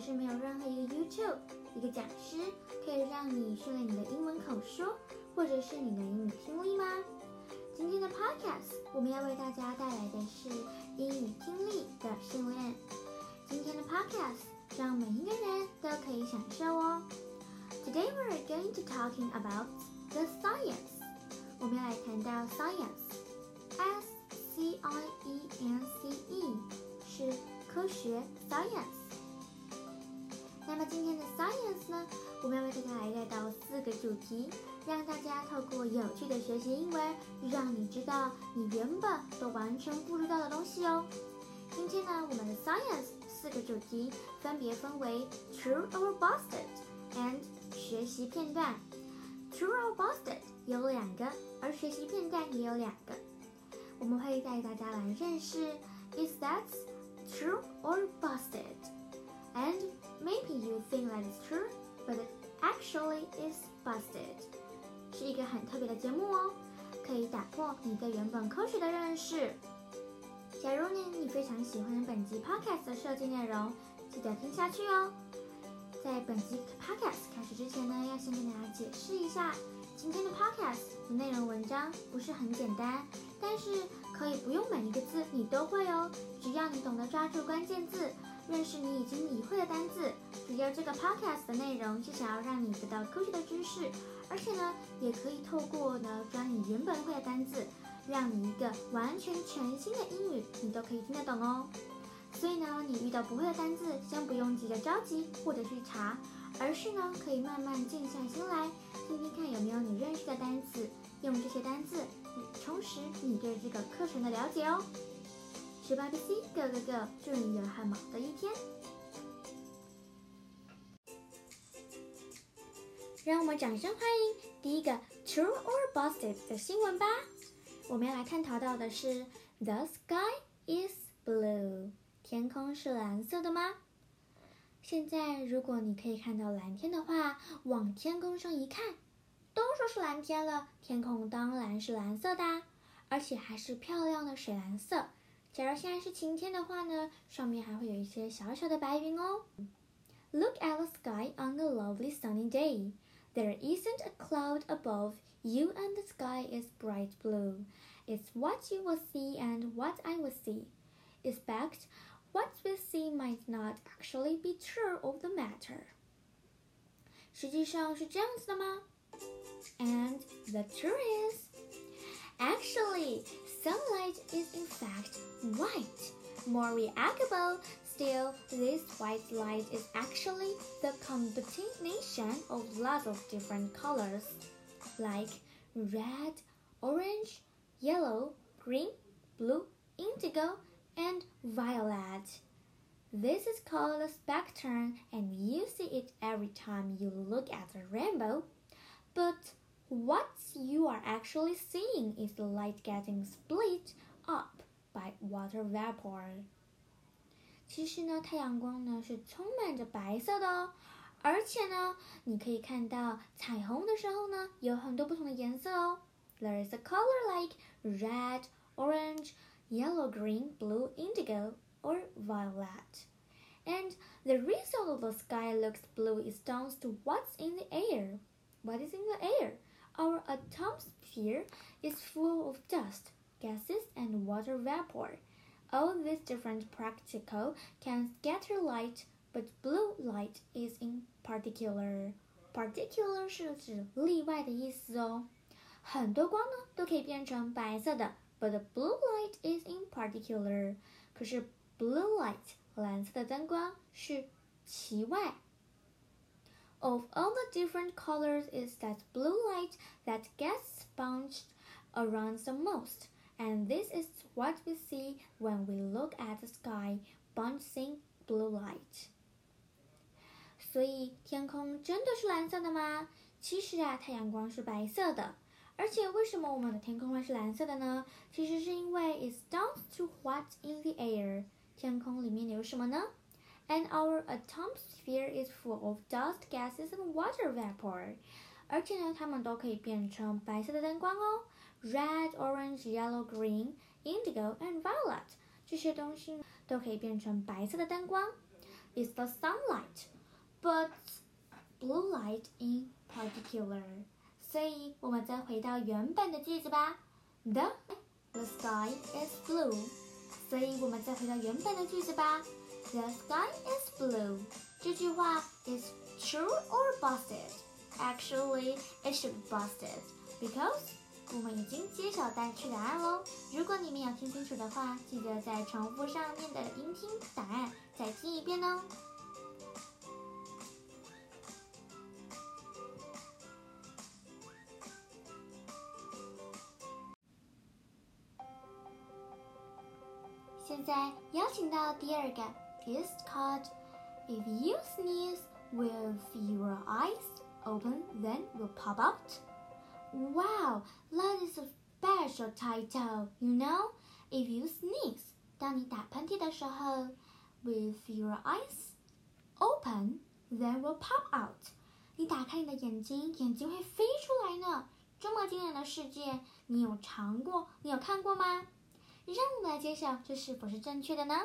是没有任何一个 YouTube 一个讲师可以让你训练你的英文口说，或者是你的英语听力吗？今天的 Podcast 我们要为大家带来的是英语听力的训练。今天的 Podcast 让每一个人都可以享受哦。Today we are going to talking about the science。我们要来谈到 science，S C I E N C E 是科学 science。那么今天的 science 呢，我们要为大家来带到四个主题，让大家透过有趣的学习英文，让你知道你原本都完全不知道的东西哦。今天呢，我们的 science 四个主题分别分为 true or busted and 学习片段。true or busted 有两个，而学习片段也有两个。我们会带大家来认识 is that true or busted and Maybe you think that is true, but it actually is busted. 是一个很特别的节目哦，可以打破你对原本科学的认识。假如呢你非常喜欢本集 podcast 的设计内容，记得听下去哦。在本集 podcast 开始之前呢，要先跟大家解释一下，今天的 podcast 的内容文章不是很简单，但是可以不用每一个字你都会哦，只要你懂得抓住关键字。认识你已经理会的单字，只要这个 podcast 的内容是想要让你得到科学的知识，而且呢，也可以透过呢抓你原本会的单字，让你一个完全全新的英语你都可以听得懂哦。所以呢，你遇到不会的单字，先不用急着着急或者去查，而是呢可以慢慢静下心来，听听看有没有你认识的单词，用这些单词充实你对这个课程的了解哦。十八 BC Go Go Go！祝你有很忙的一天。让我们掌声欢迎第一个 True or Busted 的新闻吧。我们要来探讨到的是 The sky is blue，天空是蓝色的吗？现在如果你可以看到蓝天的话，往天空上一看，都说是蓝天了，天空当然是蓝色的，而且还是漂亮的水蓝色。假如现在是晴天的话呢，上面还会有一些小小的白云哦。Look at the sky on a lovely sunny day. There isn't a cloud above you, and the sky is bright blue. It's what you will see and what I will see. In fact, what we see might not actually be true of the matter. 实际上是这样子的吗？And the truth is, actually, sunlight is in fact white. More remarkable still, this white light is actually the combination of lots of different colors, like red, orange, yellow, green, blue, indigo, and violet. This is called a spectrum, and you see it every time you look at a rainbow. But what you are actually seeing is the light getting split up by water vapor. 其实呢，太阳光呢是充满着白色的哦，而且呢，你可以看到彩虹的时候呢，有很多不同的颜色哦。There is a color like red, orange, yellow, green, blue, indigo, or violet. And the reason of the sky looks blue is down to what's in the air. What is in the air? Our atmosphere is full of dust, gases, and water vapor. All these different particle can scatter light, but blue light is in particular. Particular 是指例外的意思哦。很多光呢都可以变成白色的，but the blue light is in particular。可是 blue light 蓝色的灯光是其外。 of all the different colors is that blue light that gets bounced around the most. And this is what we see when we look at the sky bouncing blue light. 所以天空真的是蓝色的吗？其实啊，太阳光是白色的。而且为什么我们的天空会是蓝色的呢？其实是因为 it's down to what's in the air。天空里面有什么呢 ？and our atmosphere is full of dust, gases, and water vapor. 而且呢，它们都可以变成白色的灯光哦，red, orange, yellow, green, indigo, and violet 这些东西都可以变成白色的灯光。 is the sunlight, but blue light in particular. 所以我们再回到原本的句子吧。The the sky is blue. 所以我们再回到原本的句子吧。 The sky is blue. 这句话 is true or busted? Actually, it should be busted because 我们已经揭晓单词答案喽。如果你们有听清楚的话，记得再重复上面的音听答案，再听一遍哦。现在邀请到第二个 ，is called if you sneeze with your eyes open, then will pop out. Wow, that is a special title, you know? If you sneeze，当你打喷嚏的时候，with your eyes open, then will pop out。你打开你的眼睛，眼睛会飞出来呢。这么惊人的世界，你有尝过？你有看过吗？让我们来揭晓这是否是正确的呢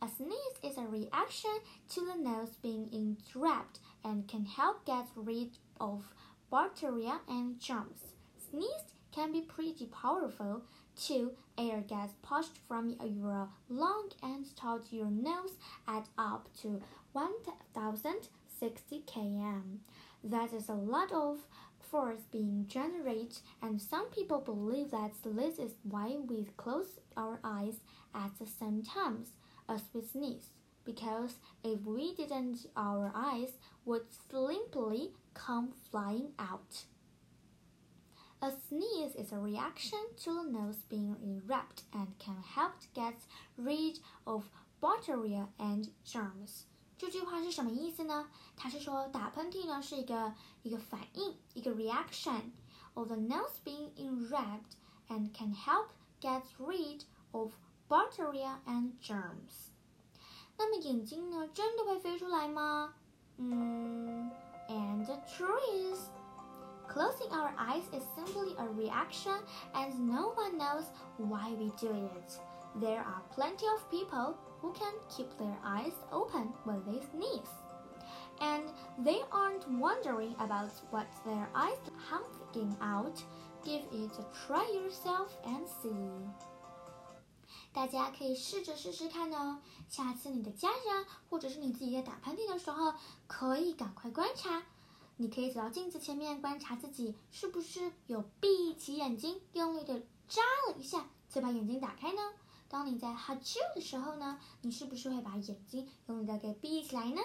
？A sneeze is a reaction to the nose being entrapped and can help get rid of bacteria and germs. Sneeze can be pretty powerful too. Air gets pushed from your lung and to your nose at up to 1060 km. That is a lot of force being generated, and some people believe that this is why we close our eyes at the same times as we sneeze. Because if we didn't, our eyes would simply come flying out. A sneeze is a reaction to the nose being erect and can help get rid of bacteria and germs. 这句话是什么意思呢？它是说打喷嚏呢是一个一个反应，一个 reaction of the nose being erect and can help get rid of bacteria and germs。那么眼睛呢，真的会飞出来吗？嗯，and the truth is。Closing our eyes is simply a reaction and no one knows why we do it. There are plenty of people who can keep their eyes open when they sneeze. And they aren't wondering about what their eyes hanging out. Give it a try yourself and see. 大家可以试着试试看哦。下次你的家人或者是你自己在打喷嚏的时候，可以赶快观察。你可以走到镜子前面观察自己是不是有闭起眼睛，用力的眨了一下，再把眼睛打开呢？当你在哈啾的时候呢，你是不是会把眼睛用力的给闭起来呢？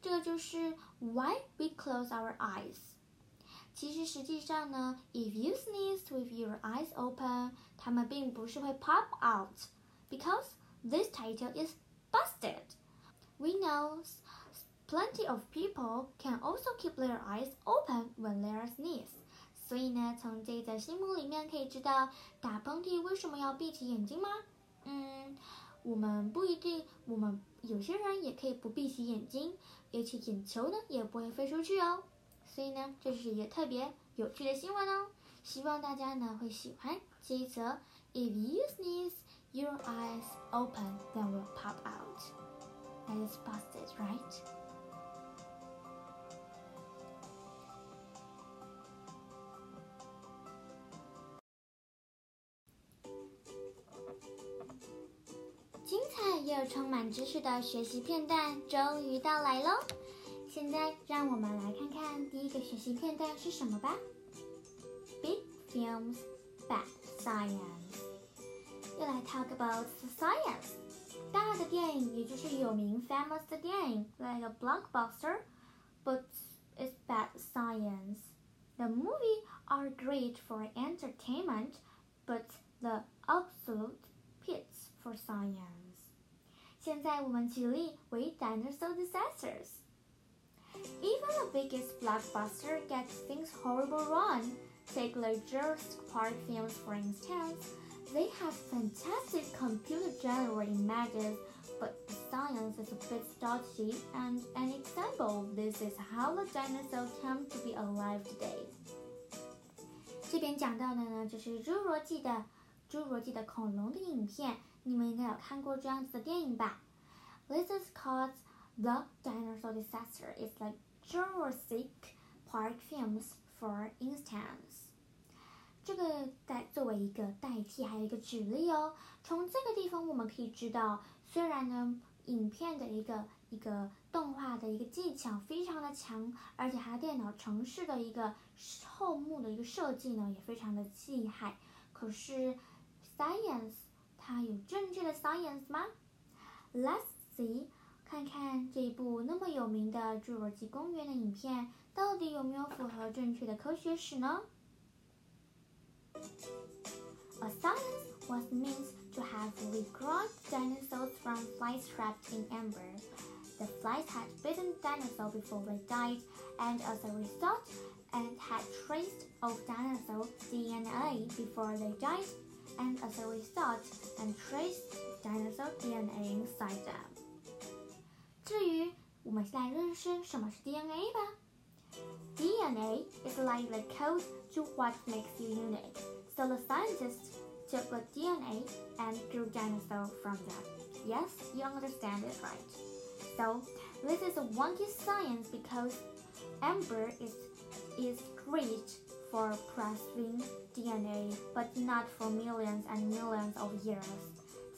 这个就是 why we close our eyes。其实实际上呢，if you sneeze with your eyes open，它们并不是会 pop out，because this title is busted。We know plenty of people can also keep their eyes open when they are sneeze。所以呢，从这则新闻里面可以知道，打喷嚏为什么要闭起眼睛吗？嗯，我们不一定，我们有些人也可以不闭起眼睛，而且眼球呢也不会飞出去哦。 所以呢，这是一个特别有趣的新闻哦。希望大家呢会喜欢这一则。If you sneeze, your eyes open, then will pop out. That is busted, right? 精彩又充满知识的学习片段终于到来喽！现在让我们来看看第一个学习片段是什么吧。Big films, bad science。又来 talk about science。大的电影，也就是有名 famous 的电影，like a blockbuster，but it's bad science. The movie are great for entertainment, but the absolute pits for science. 现在我们举例为 dinosaur disasters. Even the biggest blockbuster gets things horrible wrong. Take the Jurassic Park films for instance. They have fantastic computer-generated images, but the science is a bit dodgy, and an example of this is how the dinosaur came to be alive today. 这边讲到的呢，就是侏罗纪的侏罗纪的恐龙的影片。你们应该有看过这样子的电影吧？ This is called the dinosaur disaster. It's like Jurassic Park films, for instance. 这个代作为一个代替，还有一个举例哦。从这个地方我们可以知道，虽然呢，影片的一个一个动画的一个技巧非常的强，而且它电脑程式的一个后幕的一个设计呢也非常的厉害。可是，science 它有正确的 science 吗？Let's see，看看这部那么有名的《侏罗纪公园》的影片到底有没有符合正确的科学史呢？A science was meant to have recalled dinosaurs from flies trapped in amber. The flies had bitten dinosaurs before they died, and as a result, and had traced of dinosaur DNA before they died, and as a result, and traced dinosaur DNA inside them. 至于我们现在认识什么是 DNA 吧。DNA is like the code to what makes you unique. So the scientists took the DNA and grew dinosaurs from them. Yes, you understand it right. So this is a wonky science because amber is is great for preserving DNA, but not for millions and millions of years.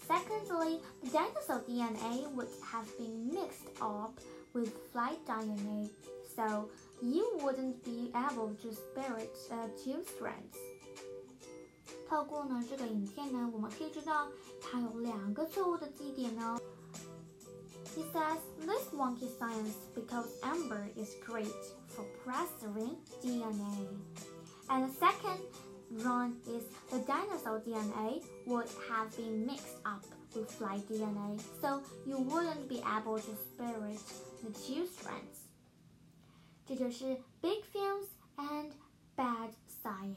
Secondly, the dinosaur DNA would have been mixed up with flight DNA, so you wouldn't be able to separate uh, two strands. 透过呢这个影片呢，我们可以知道它有两个错误的基点呢。He says this wonky science because amber is great for preserving DNA. And the second wrong is the dinosaur DNA would have been mixed up with fly DNA, so you wouldn't be able to separate the two strands. 这就是 big films and bad science。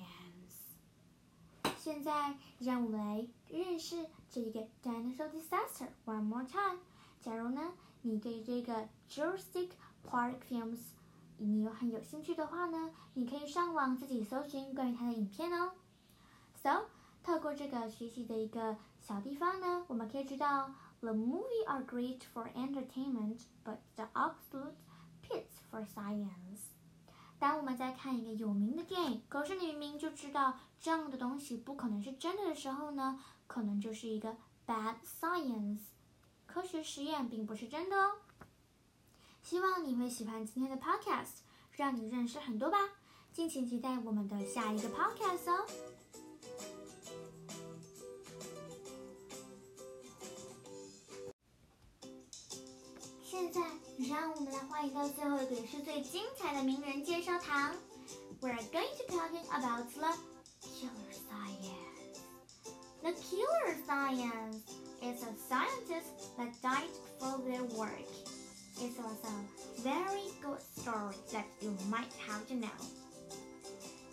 现在让我们来认识这个 dinosaur disaster one more time。假如呢，你对这个 Jurassic Park films 你有很有兴趣的话呢，你可以上网自己搜寻关于它的影片哦。So，透过这个学习的一个小地方呢，我们可以知道，the movie are great for entertainment，but the absolute pits for science。当我们在看一个有名的电影，可是你明明就知道这样的东西不可能是真的的时候呢，可能就是一个 bad science。科学实验并不是真的哦。希望你会喜欢今天的 podcast，让你认识很多吧。敬请期待我们的下一个 podcast 哦。现在，让我们来欢迎到最后一个也是最精彩的名人介绍堂。We're going to talking about the killer science. The killer science is a scientist that died for their work. It was a very good story that you might have to know.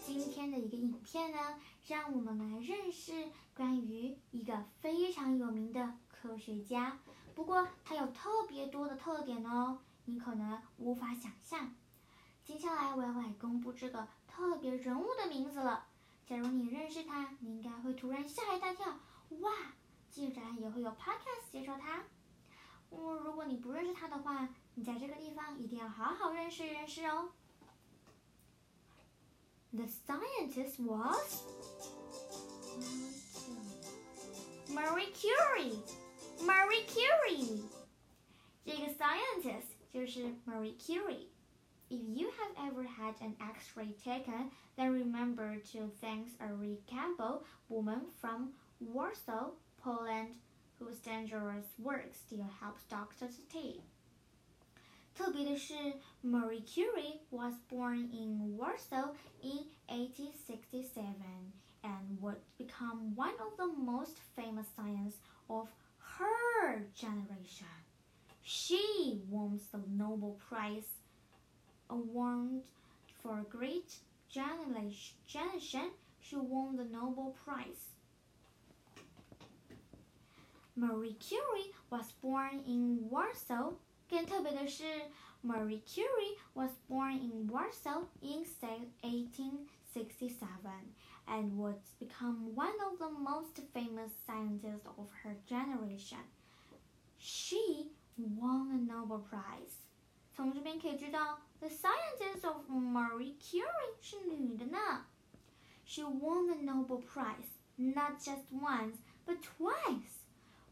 今天的一个影片呢，让我们来认识关于一个非常有名的科学家。不过它有特别多的特点哦，你可能无法想象。接下来我要来公布这个特别人物的名字了。假如你认识他，你应该会突然吓一大跳，哇！竟然也会有 podcast 介绍他。嗯，如果你不认识他的话，你在这个地方一定要好好认识认识哦。The scientist was Marie Curie. Marie Curie. 这个 scientist 就是 Marie Curie. If you have ever had an X-ray taken, then remember to thank Marie Campbell, woman from Warsaw, Poland, whose dangerous work still helps doctors today. 特别的是，Marie Curie was born in Warsaw in 1867 and would become one of the most famous scientists of her generation. She won the Nobel Prize award for great generation. She won the Nobel Prize. Marie Curie was born in Warsaw. 更特别的是，Marie Curie was born in Warsaw in 1867 and would become one of the most famous scientists of her generation. She won a Nobel Prize。从这边可以知道，the scientist of Marie Curie 是女的呢。She won the Nobel Prize not just once but twice。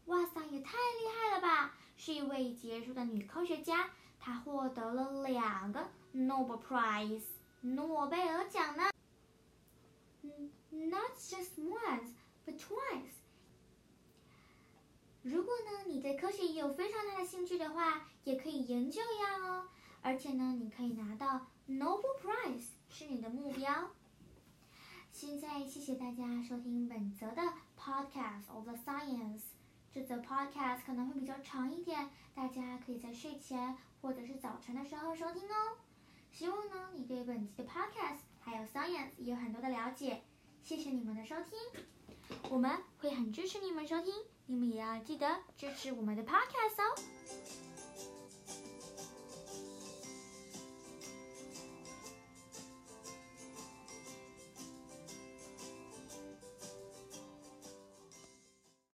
哇塞，也太厉害了吧！是一位杰出的女科学家，她获得了两个 Nobel Prize 诺贝尔奖呢。Not just once but twice。如果呢，你对科学也有非常大的兴趣的话，也可以研究一下哦。而且呢，你可以拿到 Nobel Prize 是你的目标。现在谢谢大家收听本则的 Podcast of the Science。这则 Podcast 可能会比较长一点，大家可以在睡前或者是早晨的时候收听哦。希望呢，你对本期的 Podcast 还有 Science 也有很多的了解。谢谢你们的收听，我们会很支持你们收听。你们也要记得支持我们的 podcast 哦。